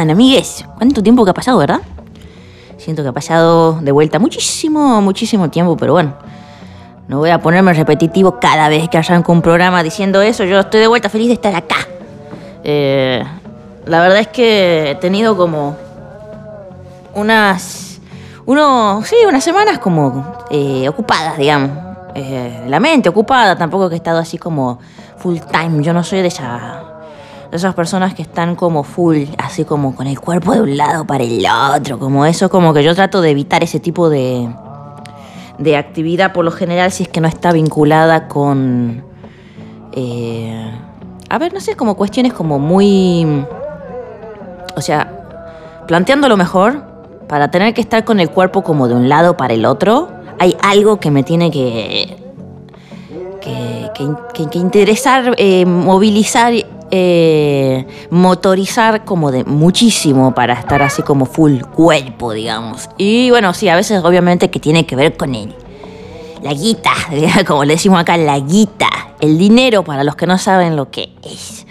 ¿Cómo están, amigues? ¿Cuánto tiempo que ha pasado, verdad? Siento que ha pasado de vuelta muchísimo, muchísimo tiempo, pero bueno. No voy a ponerme repetitivo cada vez que arranco un programa diciendo eso. Yo estoy de vuelta feliz de estar acá. Eh, la verdad es que he tenido como unas. Uno, sí, unas semanas como eh, ocupadas, digamos. Eh, la mente ocupada, tampoco que he estado así como full time. Yo no soy de, esa, esas personas que están como full, así como con el cuerpo de un lado para el otro, como eso, como que yo trato de evitar ese tipo de, de actividad. Por lo general si es que no está vinculada con... Eh, a ver, no sé, como cuestiones como muy... O sea, planteándolo mejor, para tener que estar con el cuerpo como de un lado para el otro, hay algo que me tiene que... que, que, que interesar, eh, movilizar eh, motorizar como de muchísimo para estar así como full cuerpo, digamos. Y bueno, sí, a veces obviamente que tiene que ver con él. La guita, como le decimos acá, la guita. El dinero para los que no saben lo que es.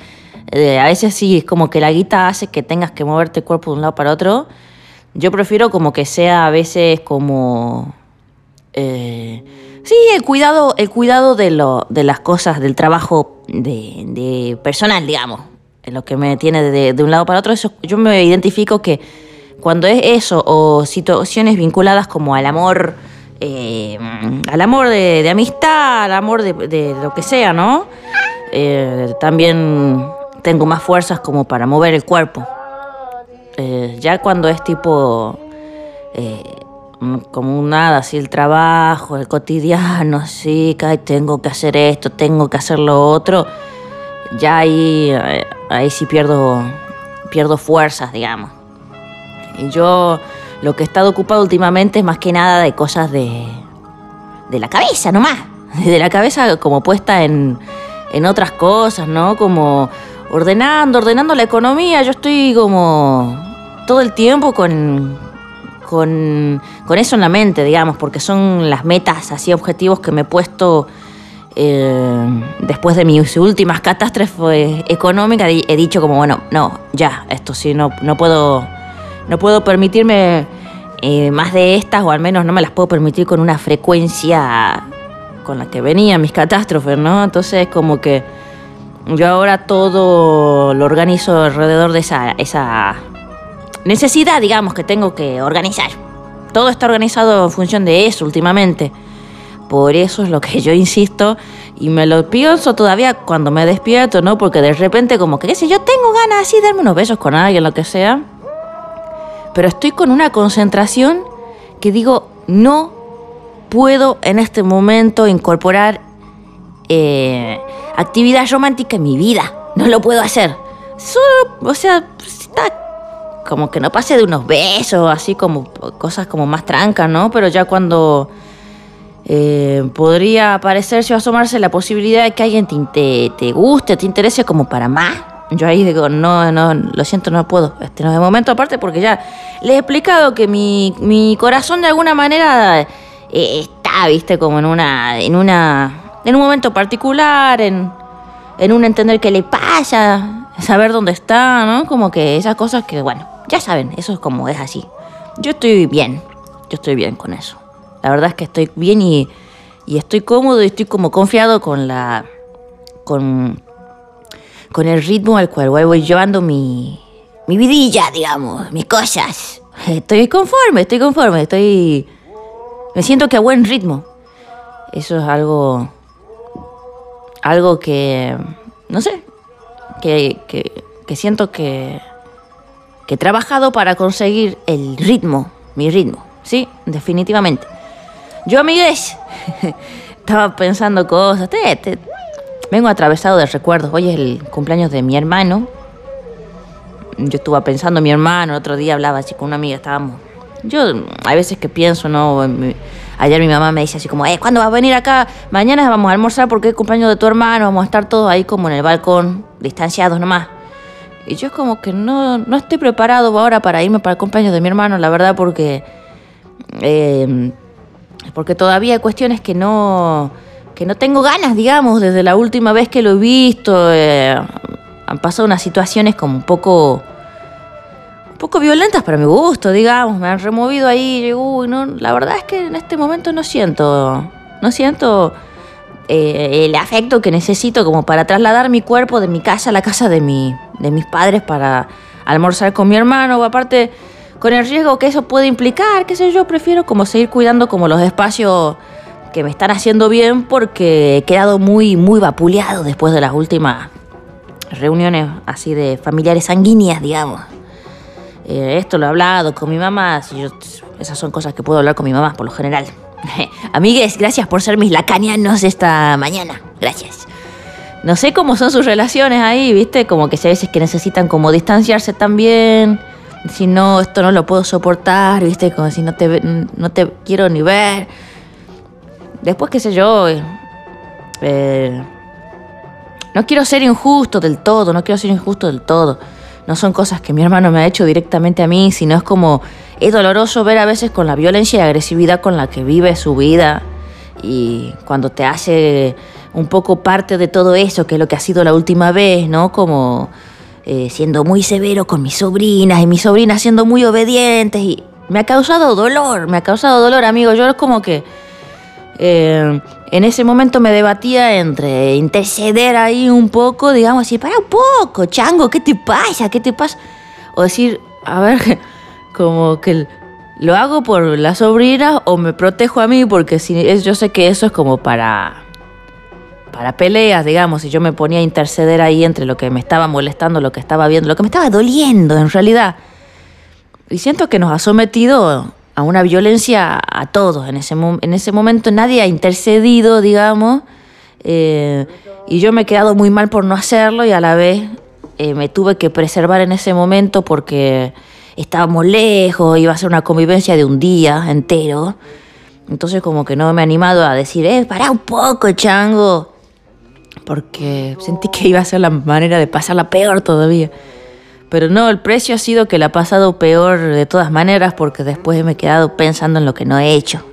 Eh, a veces sí, es como que la guita hace que tengas que moverte el cuerpo de un lado para otro. Yo prefiero como que sea a veces como... Eh, sí, el cuidado, el cuidado de, lo, de las cosas, del trabajo de, personal, digamos, en lo que me tiene de, un lado para otro, eso, yo me identifico que cuando es eso o situaciones vinculadas como al amor, eh, al amor de, amistad, al amor de, lo que sea, ¿no? Eh, también tengo más fuerzas como para mover el cuerpo. Eh, ya cuando es tipo como nada, así el trabajo, el cotidiano, sí, que tengo que hacer esto, tengo que hacer lo otro, ya ahí, eh, ahí sí pierdo, pierdo fuerzas, digamos. Y yo lo que he estado ocupado últimamente es más que nada de cosas de, de la cabeza nomás, de la cabeza como puesta en, en otras cosas, ¿no? Como ordenando, ordenando la economía, yo estoy como todo el tiempo con con, eso en la mente, digamos, porque son las metas, así objetivos que me he puesto eh, después de mis últimas catástrofes económicas. He dicho como, bueno, no, ya, esto sí, no, no, puedo, no puedo permitirme eh, más de estas, o al menos no me las puedo permitir con una frecuencia con la que venían mis catástrofes, ¿no? Entonces como que yo ahora todo lo organizo alrededor de esa necesidad, digamos, que tengo que organizar. Todo está organizado en función de eso últimamente. Por eso es lo que yo insisto y me lo pienso todavía cuando me despierto, ¿no? Porque de repente como que, sé, yo tengo ganas así de darme unos besos con alguien, lo que sea. Pero estoy con una concentración que digo, no puedo en este momento incorporar eh, actividad romántica en mi vida. No lo puedo hacer. Solo, o sea, está como que no pase de unos besos, así como cosas como más trancas, ¿no? Pero ya cuando eh, podría aparecerse o asomarse la posibilidad de que alguien te, te, guste, te interese como para más. Yo ahí digo, no, no, lo siento, no puedo. Este no es momento aparte porque ya les he explicado que mi, mi corazón de alguna manera eh, está, viste, como en una, en una, en un momento particular, en, en un entender qué le pasa, saber dónde está, ¿no? Como que esas cosas que, bueno, ya saben, eso es como es así. Yo estoy bien, yo estoy bien con eso. La verdad es que estoy bien y, estoy cómodo y estoy como confiado con la. con. con el ritmo al cual voy llevando mi. mi vidilla, digamos, mis cosas. Estoy conforme, estoy conforme, estoy. me siento que a buen ritmo. Eso es algo. algo que. no sé. que, que, que siento que que he trabajado para conseguir el ritmo, mi ritmo, sí, definitivamente. Yo, amigues, estaba pensando cosas, te, vengo atravesado de recuerdos. Hoy es el cumpleaños de mi hermano. Yo estuve pensando en mi hermano, el otro día hablaba así con una amiga, estábamos... Yo hay veces que pienso, ¿no? Ayer mi mamá me dice así como, eh, ¿cuándo vas a venir acá? Mañana vamos a almorzar porque es cumpleaños de tu hermano, vamos a estar todos ahí como en el balcón, distanciados nomás. Y yo es como que no, no estoy preparado ahora para irme para el cumpleaños de mi hermano, la verdad, porque, em, porque todavía hay cuestiones que no, que no tengo ganas, digamos, desde la última vez que lo he visto. Eh, han pasado unas situaciones como un poco poco violentas para mi gusto, digamos. Me han removido ahí. Y la verdad es que en este momento no siento, no siento eh, el afecto que necesito como para trasladar mi cuerpo de mi casa a la casa de, mi, de mis padres para almorzar con mi hermano. O aparte, con el riesgo que eso puede implicar, qué sé yo, prefiero como seguir cuidando como los espacios que me están haciendo bien porque he quedado muy, muy vapuleado después de las últimas reuniones así de familiares sanguíneas, digamos. Eh, esto lo he hablado con mi mamá, si esas son cosas que puedo hablar con mi mamá por lo general. Amigues, gracias por ser mis lacanianos esta mañana. Gracias. No sé cómo son sus relaciones ahí, ¿viste? Como que hay veces que necesitan como distanciarse también. Si no, esto no lo puedo soportar, ¿viste? Como si no te, no te quiero ni ver. Después, qué sé yo. Eh, no quiero ser injusto del todo, no quiero ser injusto del todo. No son cosas que mi hermano me ha hecho directamente a mí, sino es como es doloroso ver a veces con la violencia y agresividad con la que vive su vida y cuando te hace un poco parte de todo eso, que es lo que ha sido la última vez, ¿no? Como eh, siendo muy severo con mis sobrinas y mis sobrinas siendo muy obedientes y me ha causado dolor, me ha causado dolor, amigo. Yo es como que eh, en ese momento me debatía entre interceder ahí un poco, digamos, y para un poco, chango, ¿qué te pasa? ¿Qué te pasa? O decir, a ver, como que lo hago por la sobrina o me protejo a mí porque si yo sé que eso es como para para peleas, digamos, y yo me ponía a interceder ahí entre lo que me estaba molestando, lo que estaba viendo, lo que me estaba doliendo en realidad. Y siento que nos ha sometido a una violencia a todos. En ese, en ese momento nadie ha intercedido, digamos, eh, y yo me he quedado muy mal por no hacerlo y a la vez eh, me tuve que preservar en ese momento porque estábamos lejos, iba a ser una convivencia de un día entero. Entonces como que no me he animado a decir, eh, para un poco, chango. Porque sentí que iba a ser la manera de pasarla peor todavía. Pero no, el precio ha sido que la ha pasado peor de todas maneras porque después me he quedado pensando en lo que no he hecho.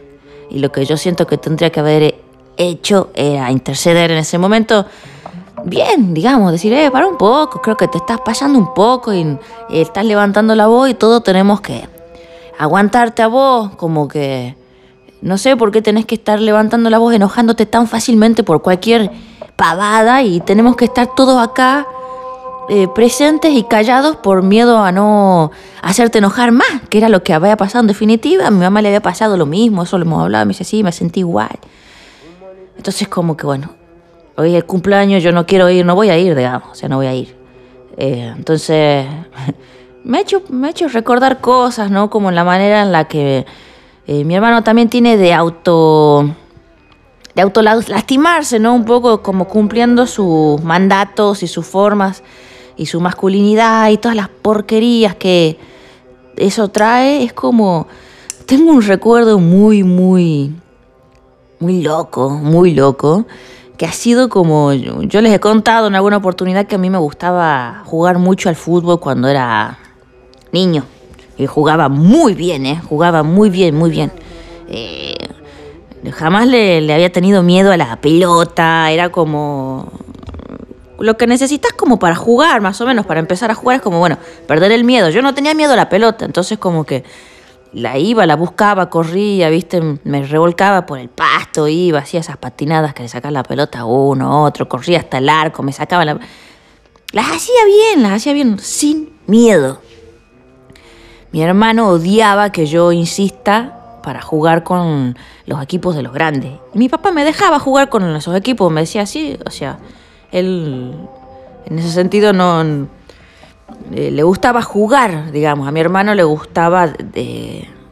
Y lo que yo siento que tendría que haber hecho era interceder en ese momento. Bien, digamos, decir, eh, para un poco, creo que te estás pasando un poco y, estás levantando la voz y todo tenemos que aguantarte a vos, como que no sé por qué tenés que estar levantando la voz enojándote tan fácilmente por cualquier pavada y tenemos que estar todos acá eh, presentes y callados por miedo a no hacerte enojar más, que era lo que había pasado en definitiva. A mi mamá le había pasado lo mismo, eso lo hemos hablado, me dice, sí, me sentí igual. Entonces como que bueno, hoy es el cumpleaños, yo no quiero ir, no voy a ir, digamos, o sea, no voy a ir. Eh, entonces me ha hecho, me hecho recordar cosas, ¿no? Como la manera en la que eh, mi hermano también tiene de auto de auto lastimarse, ¿no? Un poco como cumpliendo sus mandatos y sus formas y su masculinidad y todas las porquerías que eso trae, es como... Tengo un recuerdo muy, muy, muy loco, muy loco, que ha sido como, yo les he contado en alguna oportunidad que a mí me gustaba jugar mucho al fútbol cuando era niño. Y jugaba muy bien, ¿eh? Jugaba muy bien, muy bien. Eh, jamás le, había tenido miedo a la pelota, era como lo que necesitas como para jugar, más o menos, para empezar a jugar, es como, bueno, perder el miedo. Yo no tenía miedo a la pelota, entonces como que la iba, la buscaba, corría, viste, me revolcaba por el pasto, iba, hacía esas patinadas que le sacaba la pelota a uno, otro, corría hasta el arco, me sacaba la... Las hacía bien, las hacía bien, sin miedo. Mi hermano odiaba que yo insista para jugar con los equipos de los grandes. mi papá me dejaba jugar con esos equipos, me decía así, o sea, él en ese sentido no eh, le gustaba jugar, digamos, a mi hermano le gustaba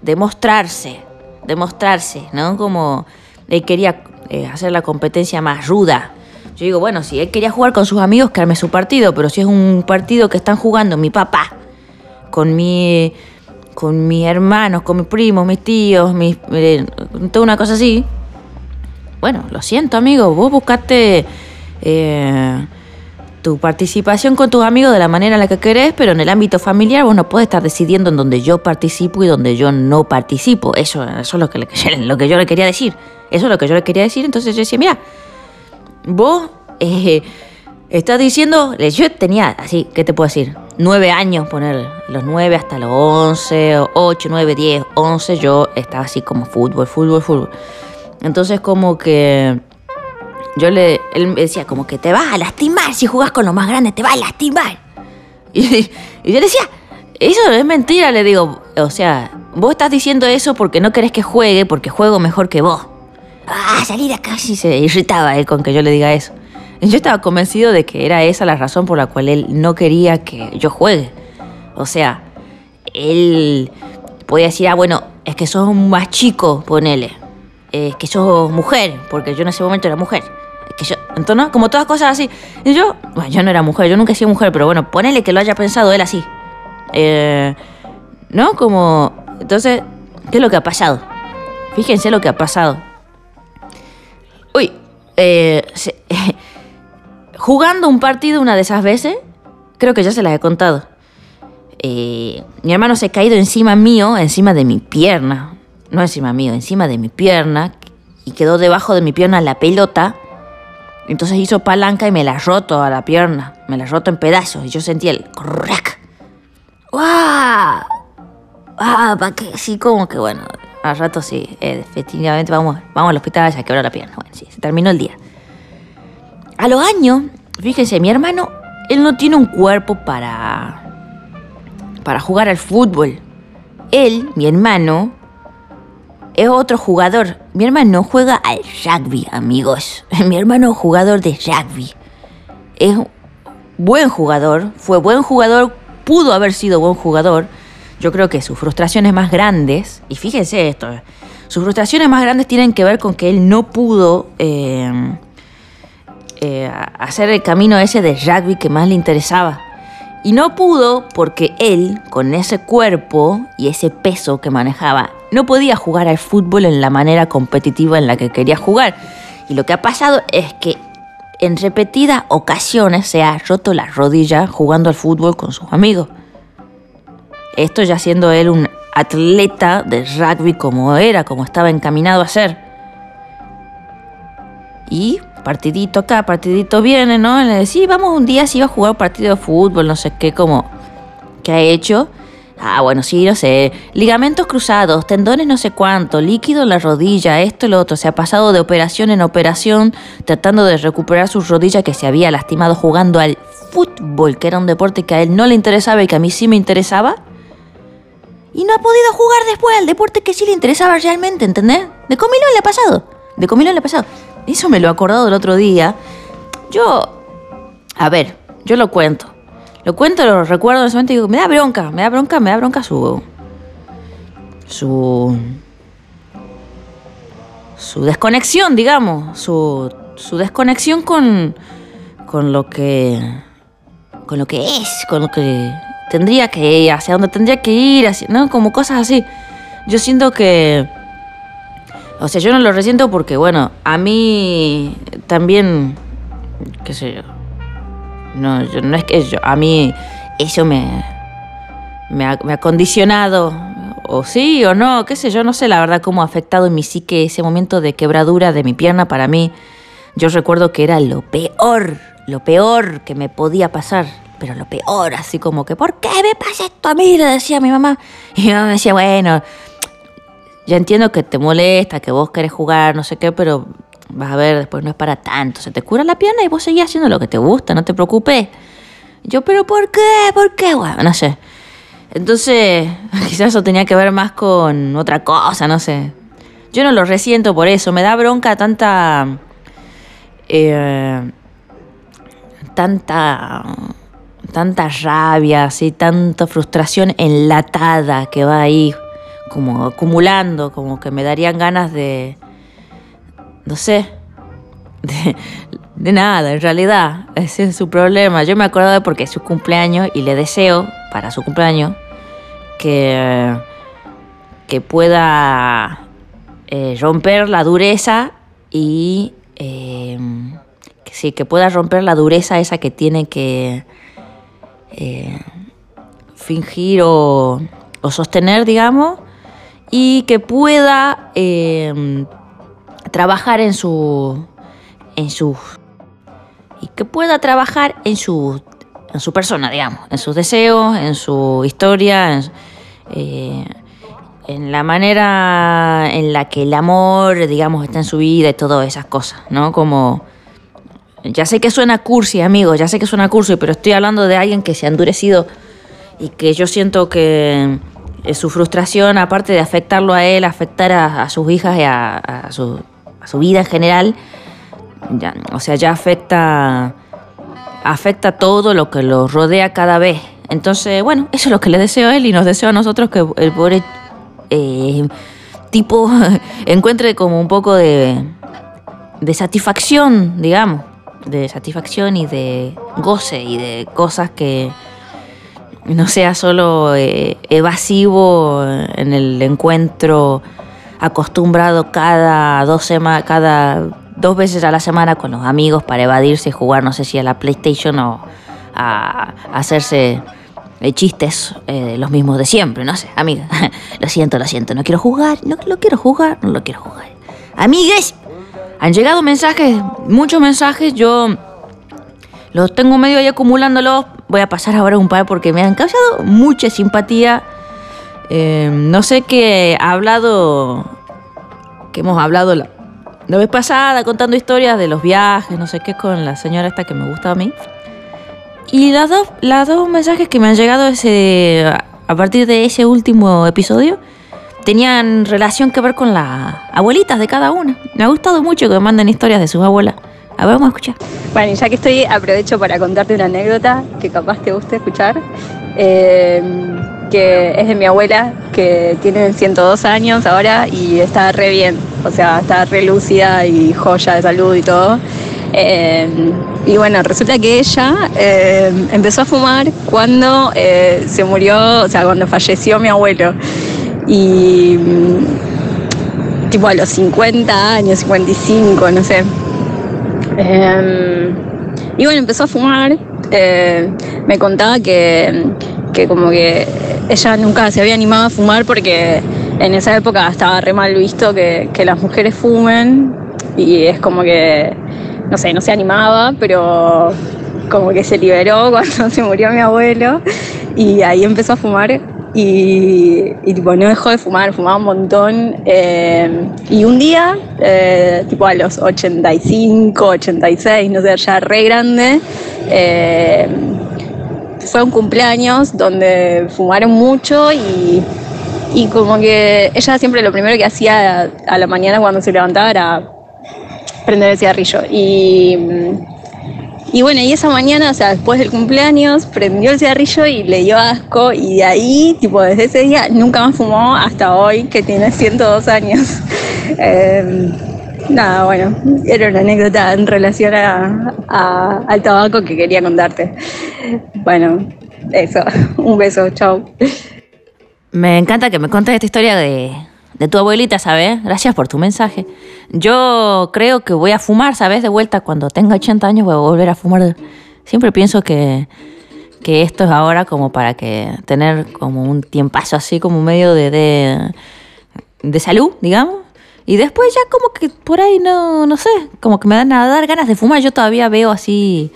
demostrarse, demostrarse, ¿no? Como él quería eh, hacer la competencia más ruda. Yo digo, bueno, si él quería jugar con sus amigos, que arme su partido, pero si es un partido que están jugando mi papá, con mi con mis hermanos, con mis primos, mis tíos, mis, toda una cosa así. Bueno, lo siento, amigo, vos buscaste eh, tu participación con tus amigos de la manera en la que querés, pero en el ámbito familiar vos no podés estar decidiendo en donde yo participo y donde yo no participo. Eso, eso es lo que, lo que yo le quería decir. Eso es lo que yo le quería decir. Entonces yo decía, mira, vos... Eh, Estás diciendo, yo tenía, así, ¿qué te puedo decir? Nueve años, poner los nueve hasta los once, ocho, nueve, diez, once, yo estaba así como fútbol, fútbol, fútbol. Entonces como que yo le, él me decía como que te vas a lastimar si jugás con los más grandes, te vas a lastimar. Y, yo decía, eso es mentira, le digo, o sea, vos estás diciendo eso porque no querés que juegue, porque juego mejor que vos. Ah, salir de acá, sí se irritaba él con que yo le diga eso. Yo estaba convencido de que era esa la razón por la cual él no quería que yo juegue. O sea, él podía decir, ah, bueno, es que sos más chico, ponele. Es que sos mujer, porque yo en ese momento era mujer. Es que yo, entonces, como todas cosas así. Y yo, bueno, yo no era mujer, yo nunca he sido mujer, pero bueno, ponele que lo haya pensado él así. Eh, ¿No? Como, entonces, ¿qué es lo que ha pasado? Fíjense lo que ha pasado. Uy, eh, jugando un partido una de esas veces, creo que ya se las he contado. Eh, mi hermano se ha caído encima mío, encima de mi pierna. No encima mío, encima de mi pierna. Y quedó debajo de mi pierna la pelota. Entonces hizo palanca y me la roto a la pierna. Me la roto en pedazos. Y yo sentí el crack. ¡Guau! ¡Ah! ¿Para qué? Sí, como que bueno. Al rato sí. Eh, efectivamente vamos, vamos al hospital ya quebró la pierna. Bueno, sí, se terminó el día. A los años, fíjense, mi hermano, él no tiene un cuerpo para. para jugar al fútbol. Él, mi hermano, es otro jugador. Mi hermano juega al rugby, amigos. Mi hermano es jugador de rugby. Es buen jugador, fue buen jugador, pudo haber sido buen jugador. Yo creo que sus frustraciones más grandes, y fíjense esto, sus frustraciones más grandes tienen que ver con que él no pudo eh, eh, hacer el camino ese de rugby que más le interesaba. Y no pudo porque él, con ese cuerpo y ese peso que manejaba, no podía jugar al fútbol en la manera competitiva en la que quería jugar. Y lo que ha pasado es que en repetidas ocasiones se ha roto la rodilla jugando al fútbol con sus amigos. Esto ya siendo él un atleta de rugby como era, como estaba encaminado a ser. Y partidito acá, partidito viene, ¿no? Le decía, sí, vamos un día, si iba a jugar un partido de fútbol, no sé qué, como, ¿qué ha hecho? Ah, bueno, sí, no sé. Ligamentos cruzados, tendones no sé cuánto, líquido en la rodilla, esto y lo otro. Se ha pasado de operación en operación tratando de recuperar su rodilla que se había lastimado jugando al fútbol, que era un deporte que a él no le interesaba y que a mí sí me interesaba. Y no ha podido jugar después al deporte que sí le interesaba realmente, ¿entendés? De comilón le ha pasado. De comilón le ha pasado. Eso me lo he acordado el otro día. Yo, a ver, yo lo cuento. Lo cuento, lo recuerdo en ese momento y digo, me da bronca, me da bronca, me da bronca su. su. su desconexión, digamos. Su, su desconexión con. con lo que. con lo que es, con lo que tendría que ir, hacia donde tendría que ir, ¿no? Como cosas así. Yo siento que. O sea, yo no lo resiento porque, bueno, a mí también. qué sé yo no, no es que yo, a mí eso me, me ha, condicionado, o sí o no, qué sé yo, no sé la verdad cómo ha afectado en mi psique ese momento de quebradura de mi pierna para mí. Yo recuerdo que era lo peor, lo peor que me podía pasar, pero lo peor, así como que, ¿por qué me pasa esto a mí? Le decía mi mamá. Y mi mamá me decía, bueno, ya entiendo que te molesta, que vos querés jugar, no sé qué, pero Vas a ver, después no es para tanto. Se te cura la pierna y vos seguís haciendo lo que te gusta, no te preocupes. Yo, pero ¿por qué? ¿Por qué? Bueno, no sé. Entonces, quizás eso tenía que ver más con otra cosa, no sé. Yo no lo resiento por eso. Me da bronca tanta. Eh, tanta. Tanta rabia, así, tanta frustración enlatada que va ahí, como acumulando, como que me darían ganas de no sé, de, nada, en realidad. Ese es su problema. Yo me acuerdo de porque es su cumpleaños y le deseo para su cumpleaños que, que pueda eh, romper la dureza y eh, que sí, que pueda romper la dureza esa que tiene que eh, fingir o, o, sostener, digamos, y que pueda trabajar en su. en su. y que pueda trabajar en su, en su persona, digamos, en sus deseos, en su historia, en, eh, en la manera en la que el amor, digamos, está en su vida y todas esas cosas, ¿no? Como... Ya sé que suena cursi, amigo, ya sé que suena cursi, pero estoy hablando de alguien que se ha endurecido y que yo siento que eh, su frustración, aparte de afectarlo a él, afectar a, sus hijas y a, su, a, su, vida en general, ya, o sea, ya afecta, afecta todo lo que lo rodea cada vez. Entonces, bueno, eso es lo que le deseo a él y nos deseo a nosotros que el pobre eh, tipo encuentre como un poco de, de satisfacción, digamos, de satisfacción y de goce y de cosas que no sea solo eh, evasivo en el encuentro acostumbrado cada dos semanas, cada dos veces a la semana con los amigos para evadirse y jugar, no sé si a la PlayStation o a hacerse eh, chistes eh, los mismos de siempre, no sé, amiga. lo siento, lo siento, no quiero jugar, no lo quiero jugar, no lo quiero jugar. Amigues, han llegado mensajes, muchos mensajes, yo los tengo medio ahí acumulándolos. Voy a pasar ahora un par porque me han causado mucha simpatía. Eh, no sé qué ha hablado, que hemos hablado la, la vez pasada contando historias de los viajes, no sé qué, con la señora esta que me gusta a mí. Y las dos, las dos mensajes que me han llegado ese, a partir de ese último episodio tenían relación que ver con las abuelitas de cada una. Me ha gustado mucho que me manden historias de sus abuelas. A ver, vamos a escuchar. Bueno, y ya que estoy, aprovecho para contarte una anécdota que capaz te guste escuchar. Eh, que es de mi abuela, que tiene 102 años ahora y está re bien. O sea, está re lúcida y joya de salud y todo. Eh, y bueno, resulta que ella eh, empezó a fumar cuando eh, se murió, o sea, cuando falleció mi abuelo. Y mm, tipo a los 50 años, 55, no sé. Y bueno, empezó a fumar. me contaba que, que como que ella nunca se había animado a fumar porque en esa época estaba re mal visto que, que las mujeres fumen y es como que no sé, no se animaba, pero como que se liberó cuando se murió mi abuelo y ahí empezó a fumar y, tipo no dejó de fumar, fumaba un montón eh, y un día, eh, tipo a los 85, 86, no sé, ya re grande, eh, fue un cumpleaños donde fumaron mucho y, y como que ella siempre lo primero que hacía a la mañana cuando se levantaba era prender el cigarrillo. Y, y bueno, y esa mañana, o sea, después del cumpleaños, prendió el cigarrillo y le dio asco. Y de ahí, tipo, desde ese día, nunca más fumó hasta hoy, que tiene 102 años. Em, nada, bueno, era una anécdota en relación a, al tabaco que quería contarte. Bueno, eso, un beso, chao. Me encanta que me contes esta historia de, de tu abuelita, ¿sabes? Gracias por tu mensaje. Yo creo que voy a fumar, ¿sabes? De vuelta, cuando tenga 80 años voy a volver a fumar. Siempre pienso que, que esto es ahora como para que tener como un tiempazo así, como medio de, de, de salud, digamos. Y después ya como que por ahí no, no sé, como que me dan a dar ganas de fumar. Yo todavía veo así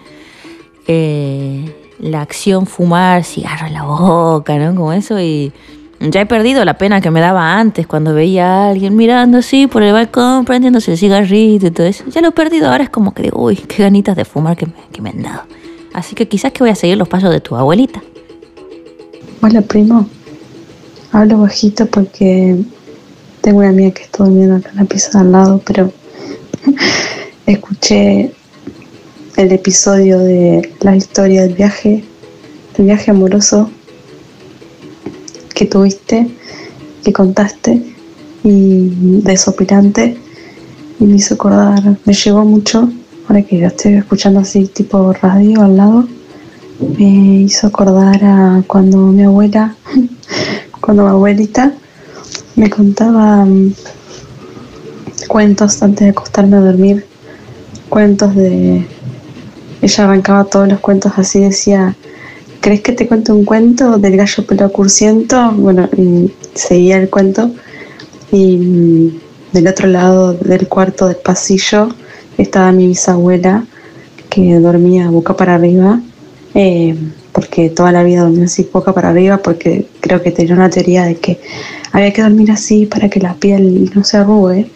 eh, la acción fumar, cigarro en la boca, ¿no? Como eso y ya he perdido la pena que me daba antes cuando veía a alguien mirando así por el balcón, prendiéndose el cigarrito y todo eso. Ya lo he perdido, ahora es como que digo, uy, qué ganitas de fumar que me, han dado. Así que quizás que voy a seguir los pasos de tu abuelita. Hola, primo. Hablo bajito porque tengo una amiga que está durmiendo acá en la pieza de al lado, pero escuché el episodio de la historia del viaje, el viaje amoroso que tuviste, que contaste y desopilante y me hizo acordar, me llegó mucho, ahora que estoy escuchando así tipo radio al lado, me hizo acordar a cuando mi abuela, cuando mi abuelita me contaba mm, cuentos antes de acostarme a dormir, cuentos de... Ella arrancaba todos los cuentos así, decía, ¿Crees que te cuento un cuento del gallo pelo cursiento? Bueno, seguía el cuento y mm, del otro lado del cuarto del pasillo estaba mi bisabuela, que dormía boca para arriba, eh, porque toda la vida dormía así boca para arriba, porque creo que tenía una teoría de que había que dormir así para que la piel no se arrugue.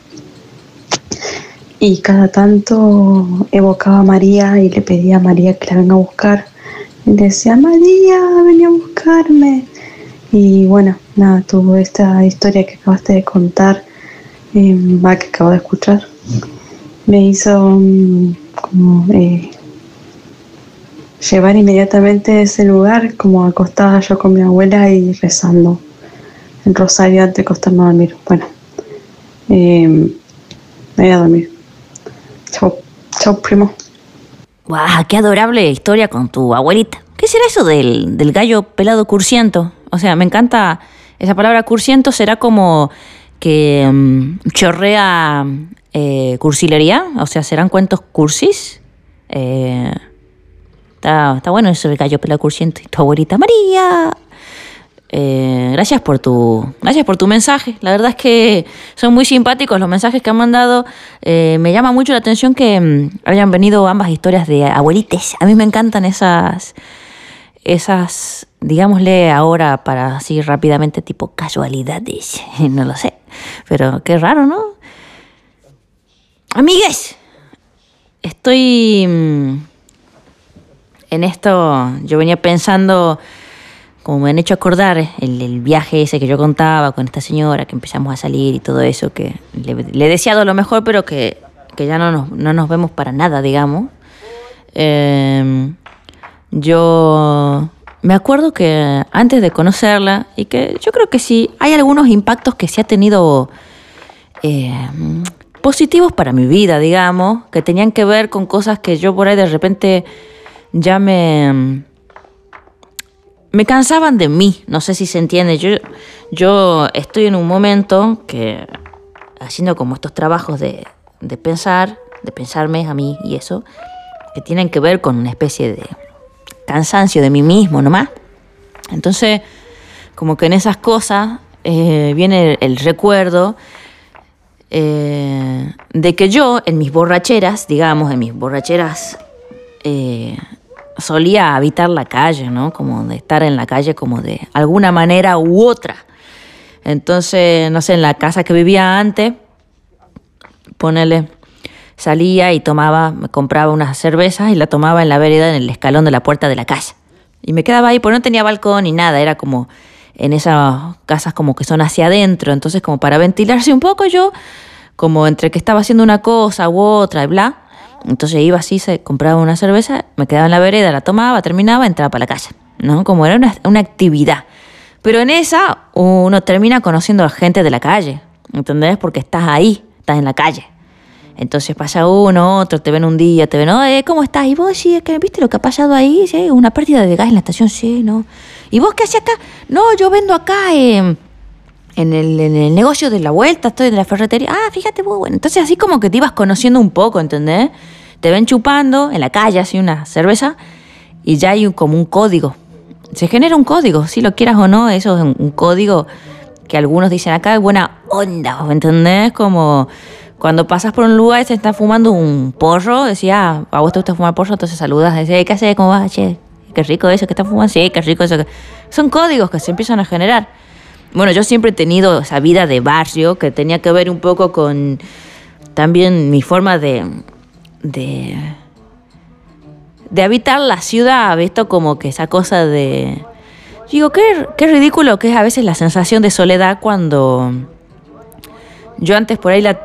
Y cada tanto evocaba a María y le pedía a María que la venga a buscar. Y decía, María, venía a buscarme. Y bueno, nada, tuvo esta historia que acabaste de contar, eh, que acabo de escuchar. Me hizo mm, como eh, llevar inmediatamente a ese lugar, como acostada yo con mi abuela y rezando el rosario antes de acostarme a dormir. Bueno, eh, me voy a dormir. Chao, chao, primo. ¡Guau! ¡Qué adorable historia con tu abuelita! ¿Qué será eso del, del gallo pelado cursiento? O sea, me encanta esa palabra cursiento, será como que mm, chorrea eh, cursilería, o sea, serán cuentos cursis. Eh, está, está bueno eso del gallo pelado cursiento. Y tu abuelita María. Eh, gracias por tu gracias por tu mensaje. La verdad es que son muy simpáticos los mensajes que han mandado. Eh, me llama mucho la atención que mm, hayan venido ambas historias de abuelites. A mí me encantan esas esas digámosle ahora para así rápidamente tipo casualidades. No lo sé, pero qué raro, ¿no? Amigues, estoy mm, en esto. Yo venía pensando como me han hecho acordar el, viaje ese que yo contaba con esta señora, que empezamos a salir y todo eso, que le, he deseado lo mejor, pero que, que ya no nos, no nos, vemos para nada, digamos. Eh, yo me acuerdo que antes de conocerla, y que yo creo que sí, hay algunos impactos que sí ha tenido eh, positivos para mi vida, digamos, que tenían que ver con cosas que yo por ahí de repente ya me me cansaban de mí, no sé si se entiende. Yo, yo estoy en un momento que, haciendo como estos trabajos de, de, pensar, de pensarme a mí y eso, que tienen que ver con una especie de cansancio de mí mismo nomás. Entonces, como que en esas cosas eh, viene el, recuerdo eh, de que yo, en mis borracheras, digamos, en mis borracheras eh, solía habitar la calle, ¿no? Como de estar en la calle como de alguna manera u otra. Entonces, no sé, en la casa que vivía antes, ponele, salía y tomaba, me compraba unas cervezas y la tomaba en la vereda en el escalón de la puerta de la casa. Y me quedaba ahí, porque no tenía balcón ni nada, era como en esas casas como que son hacia adentro, entonces como para ventilarse un poco yo, como entre que estaba haciendo una cosa u otra y bla, entonces iba así, se compraba una cerveza, me quedaba en la vereda, la tomaba, terminaba, entraba para la casa, ¿no? Como era una, una actividad. Pero en esa uno termina conociendo a gente de la calle, ¿entendés? Porque estás ahí, estás en la calle. Entonces pasa uno, otro, te ven un día, te ven, oye, ¿cómo estás? Y vos, sí, que ¿viste lo que ha pasado ahí? Sí, una pérdida de gas en la estación, sí, ¿no? ¿Y vos qué haces acá? No, yo vendo acá eh, en, el, negocio de la vuelta, estoy en la ferretería. Ah, fíjate, vos, bueno. Entonces así como que te ibas conociendo un poco, ¿entendés? Te ven chupando en la calle, así una cerveza, y ya hay un, como un código. Se genera un código, si lo quieras o no, eso es un, código que algunos dicen acá es buena onda, ¿entendés? Como cuando pasas por un lugar y se está fumando un porro, decía, ah, a vos te gusta fumar porro, entonces saludas, decís, ¿qué haces? ¿Cómo vas? Che, qué rico eso que está fumando, sí, qué rico eso. Son códigos que se empiezan a generar. Bueno, yo siempre he tenido esa vida de barrio que tenía que ver un poco con también mi forma de, de, de habitar la ciudad, visto como que esa cosa de... Digo, qué, qué ridículo que es a veces la sensación de soledad cuando yo antes por ahí la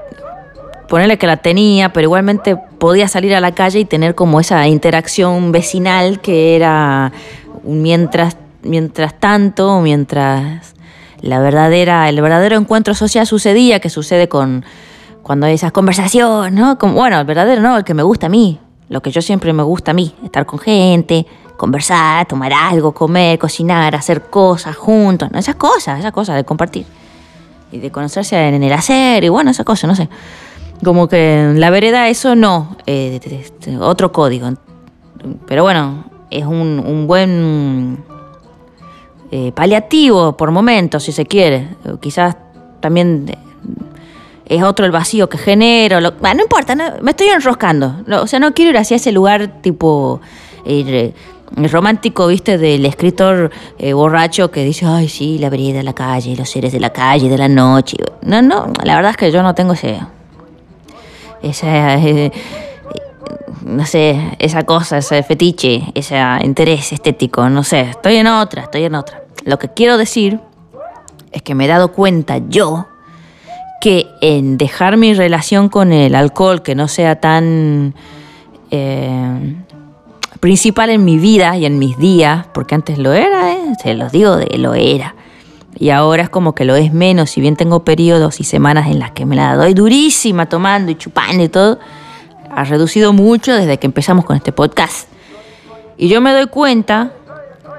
ponerle que la tenía, pero igualmente podía salir a la calle y tener como esa interacción vecinal que era mientras, mientras tanto, mientras la verdadera, el verdadero encuentro social sucedía, que sucede con cuando hay esas conversaciones, ¿no? Bueno, el verdadero no, el que me gusta a mí, lo que yo siempre me gusta a mí, estar con gente, conversar, tomar algo, comer, cocinar, hacer cosas juntos, ¿no? Esas cosas, esas cosas de compartir. Y de conocerse en el hacer, y bueno, esas cosas, no sé. Como que en la vereda eso no, eh, otro código. Pero bueno, es un, un buen eh, paliativo por momentos, si se quiere. Quizás también es otro el vacío que genero. Lo, no importa, me estoy enroscando. o sea, no quiero ir hacia ese lugar tipo eh, romántico, viste, del escritor eh, borracho que dice, ay, sí, la vereda, la calle, los seres de la calle, de la noche. No, no, la verdad es que yo no tengo ese... Esa... No sé, esa cosa, ese fetiche, ese interés estético, no sé, estoy en otra, estoy en otra. Lo que quiero decir es que me he dado cuenta yo que en dejar mi relación con el alcohol que no sea tan eh, principal en mi vida y en mis días, porque antes lo era, ¿eh? se los digo, de lo era. Y ahora es como que lo es menos, si bien tengo periodos y semanas en las que me la doy durísima tomando y chupando y todo, ha reducido mucho desde que empezamos con este podcast. Y yo me doy cuenta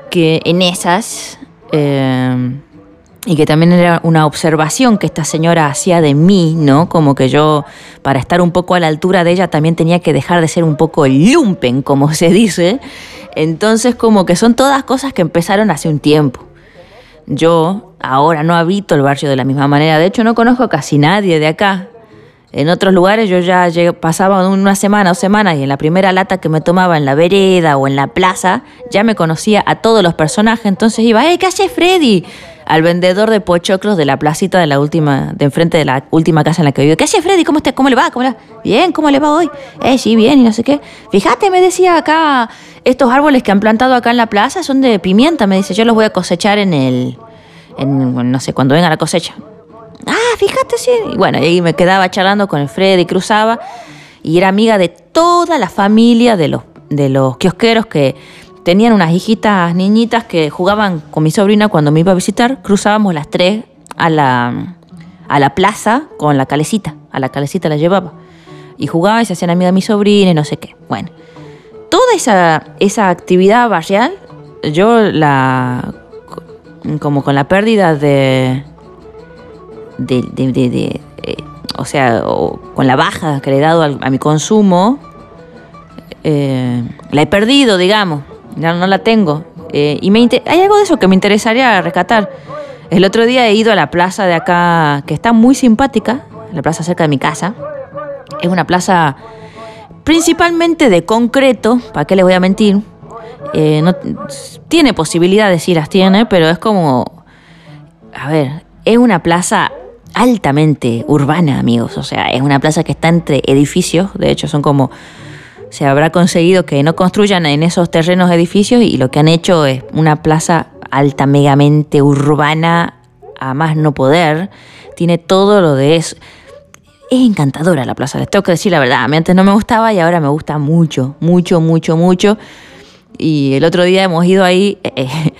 que en esas eh, y que también era una observación que esta señora hacía de mí, ¿no? Como que yo, para estar un poco a la altura de ella, también tenía que dejar de ser un poco lumpen, como se dice. Entonces, como que son todas cosas que empezaron hace un tiempo. Yo ahora no habito el barrio de la misma manera, de hecho no conozco a casi nadie de acá. En otros lugares yo ya pasaba una semana o semanas y en la primera lata que me tomaba en la vereda o en la plaza ya me conocía a todos los personajes, entonces iba, ¡eh, qué hace Freddy! al vendedor de pochoclos de la placita de la última, de enfrente de la última casa en la que vivo. ¿Qué hace Freddy? ¿Cómo, está? ¿Cómo le va? ¿Cómo le va? Bien, ¿cómo le va hoy? Eh, sí, bien, y no sé qué. Fíjate, me decía acá, estos árboles que han plantado acá en la plaza son de pimienta, me dice, yo los voy a cosechar en el, en, no sé, cuando venga la cosecha. Ah, fíjate, sí. Y bueno, ahí me quedaba charlando con el Freddy, cruzaba, y era amiga de toda la familia de los, de los kiosqueros que tenían unas hijitas niñitas que jugaban con mi sobrina cuando me iba a visitar. Cruzábamos las tres a la, a la plaza con la calecita. A la calecita la llevaba. Y jugaba y se hacían amigas de mi sobrina y no sé qué. Bueno, toda esa, esa actividad barrial, yo la. como con la pérdida de. De, de, eh, o sea, con la baja que le he dado a, mi consumo, eh, la he perdido, digamos ya no la tengo. Eh, y me hay algo de eso que me interesaría rescatar. El otro día he ido a la plaza de acá, que está muy simpática, la plaza cerca de mi casa. Es una plaza principalmente de concreto, ¿para qué les voy a mentir? No, tiene posibilidades, sí las tiene, pero es como, a ver, es una plaza altamente urbana, amigos. O sea, es una plaza que está entre edificios, de hecho son como se habrá conseguido que no construyan en esos terrenos edificios y lo que han hecho es una plaza alta, megamente urbana, a más no poder. Tiene todo lo de eso. Es encantadora la plaza, les tengo que decir la verdad. A mí antes no me gustaba y ahora me gusta mucho, mucho, mucho, mucho. Y el otro día hemos ido ahí eh,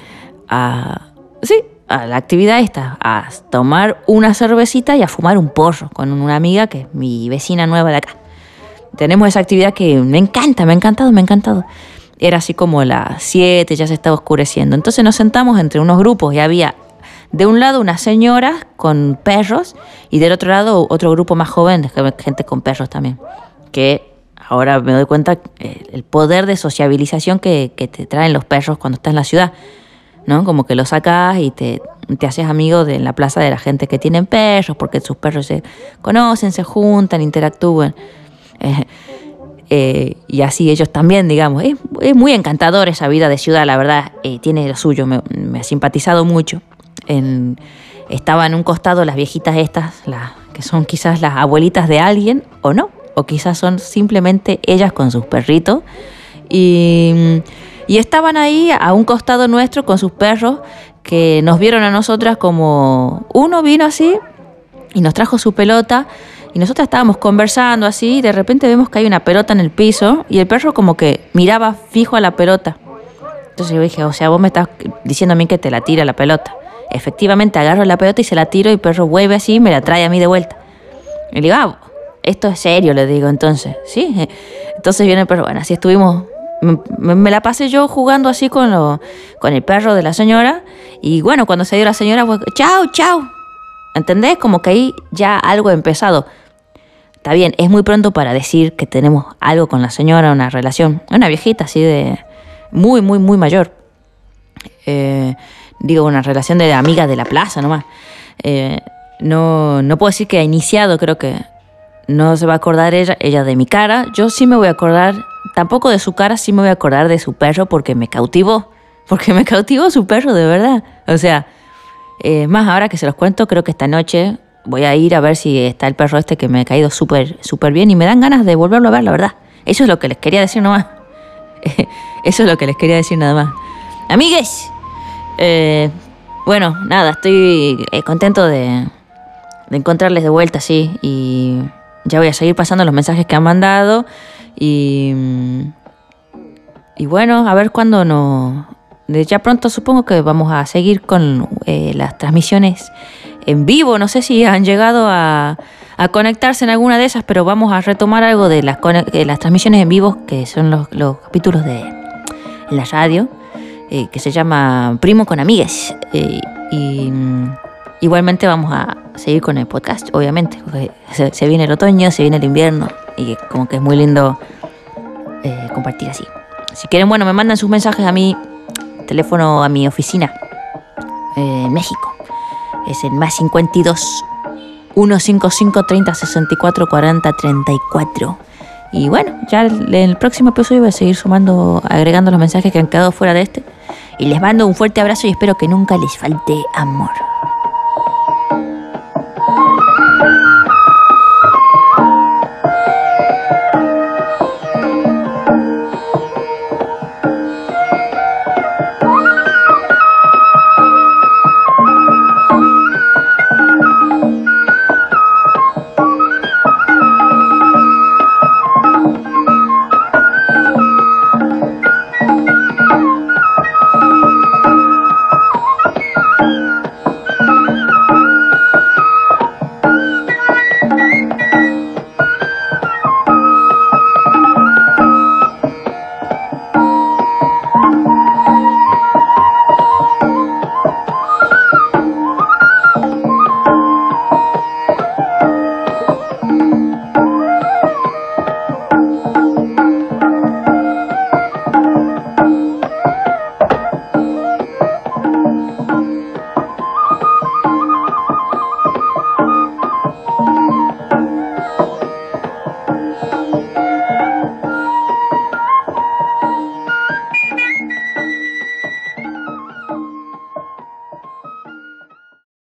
a. Sí, la actividad esta, a tomar una cervecita y a fumar un porro con una amiga que es mi vecina nueva de acá tenemos esa actividad que me encanta, me ha encantado, me ha encantado. Era así como las 7, ya se estaba oscureciendo. Entonces nos sentamos entre unos grupos y había de un lado unas señoras con perros y del otro lado otro grupo más joven, gente con perros también. Que ahora me doy cuenta eh, el poder de sociabilización que, que te traen los perros cuando estás en la ciudad. ¿No? Como que los sacas y te, te haces amigo de la plaza de la gente que tienen perros, porque sus perros se conocen, se juntan, interactúan. Eh, eh, y así ellos también, digamos. Es, muy encantador esa vida de ciudad, la verdad, eh, tiene lo suyo, me, ha simpatizado mucho. En, estaba en un costado las viejitas estas, las, que son quizás las abuelitas de alguien, o no, o quizás son simplemente ellas con sus perritos. Y, y estaban ahí a un costado nuestro con sus perros que nos vieron a nosotras como uno vino así y nos trajo su pelota y nosotros estábamos conversando así y de repente vemos que hay una pelota en el piso y el perro como que miraba fijo a la pelota. Entonces yo dije, o sea, vos me estás diciendo a mí que te la tira la pelota. Efectivamente agarro la pelota y se la tiro y el perro vuelve así y me la trae a mí de vuelta. Y le digo, ah, esto es serio, le digo entonces. Sí, entonces viene el perro, bueno, así estuvimos me, la pasé yo jugando así con, lo, con el perro de la señora. Y bueno, cuando se dio la señora, fue, chao, chao. ¿Entendés? Como que ahí ya algo ha empezado. Está bien, es muy pronto para decir que tenemos algo con la señora, una relación. Una viejita así de. muy, muy, muy mayor. Eh, digo, una relación de amiga de la plaza nomás. Eh, no, no puedo decir que ha iniciado, creo que no se va a acordar ella, ella de mi cara. Yo sí me voy a acordar, tampoco de su cara, sí me voy a acordar de su perro porque me cautivó. Porque me cautivó su perro, de verdad. O sea, eh, más ahora que se los cuento, creo que esta noche voy a ir a ver si está el perro este que me ha caído súper, súper bien y me dan ganas de volverlo a ver, la verdad. Eso es lo que les quería decir nomás. Eso es lo que les quería decir nada más. Amigues, eh, bueno, nada, estoy eh, contento de, de encontrarles de vuelta, sí. Y ya voy a seguir pasando los mensajes que han mandado. Y, bueno, a ver cuándo nos... Ya pronto supongo que vamos a seguir con eh, las transmisiones en vivo. No sé si han llegado a, conectarse en alguna de esas, pero vamos a retomar algo de las, de las transmisiones en vivo, que son los, los capítulos de la radio, eh, que se llama Primo con Amigues. Eh, y igualmente vamos a seguir con el podcast, obviamente, se, se, viene el otoño, se viene el invierno, y como que es muy lindo eh, compartir así. Si quieren, bueno, me mandan sus mensajes a mi teléfono, a mi oficina, en México. Es el más 52 155 30 64 40 34. Y bueno, ya en el próximo episodio voy a seguir sumando, agregando los mensajes que han quedado fuera de este. Y les mando un fuerte abrazo y espero que nunca les falte amor.